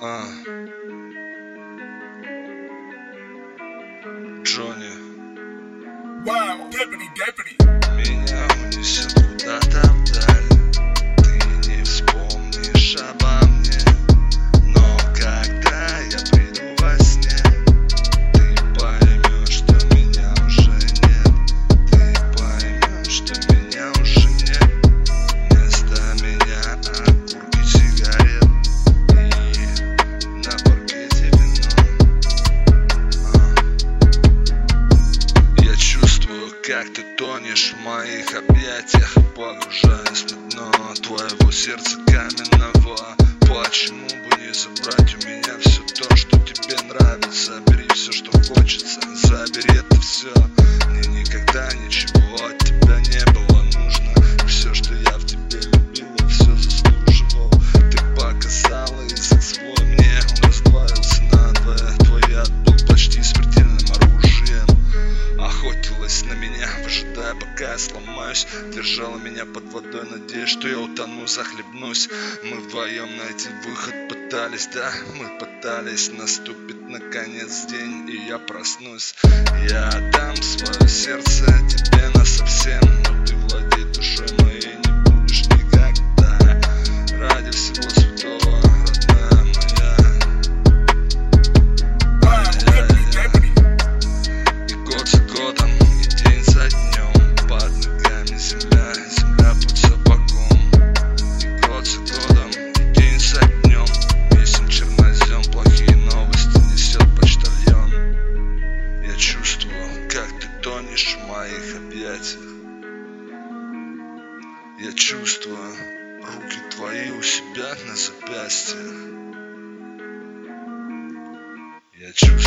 А. Джонни. Wow, deputy, deputy. Как ты тонешь в моих объятиях Погружаясь на дно твоего сердца каменного. Почему бы не забрать у меня все то, что тебе нравится? Бери все, что хочется, забери это все Мне никогда ничего выжидая, пока я сломаюсь Держала меня под водой, надеясь, что я утону, захлебнусь. Мы вдвоем найти выход пытались, да, мы пытались. Наступит наконец день, и я проснусь. Я отдам свое сердце тебе насовсем Но Я чувствую руки твои у себя на запястье. Я чувствую.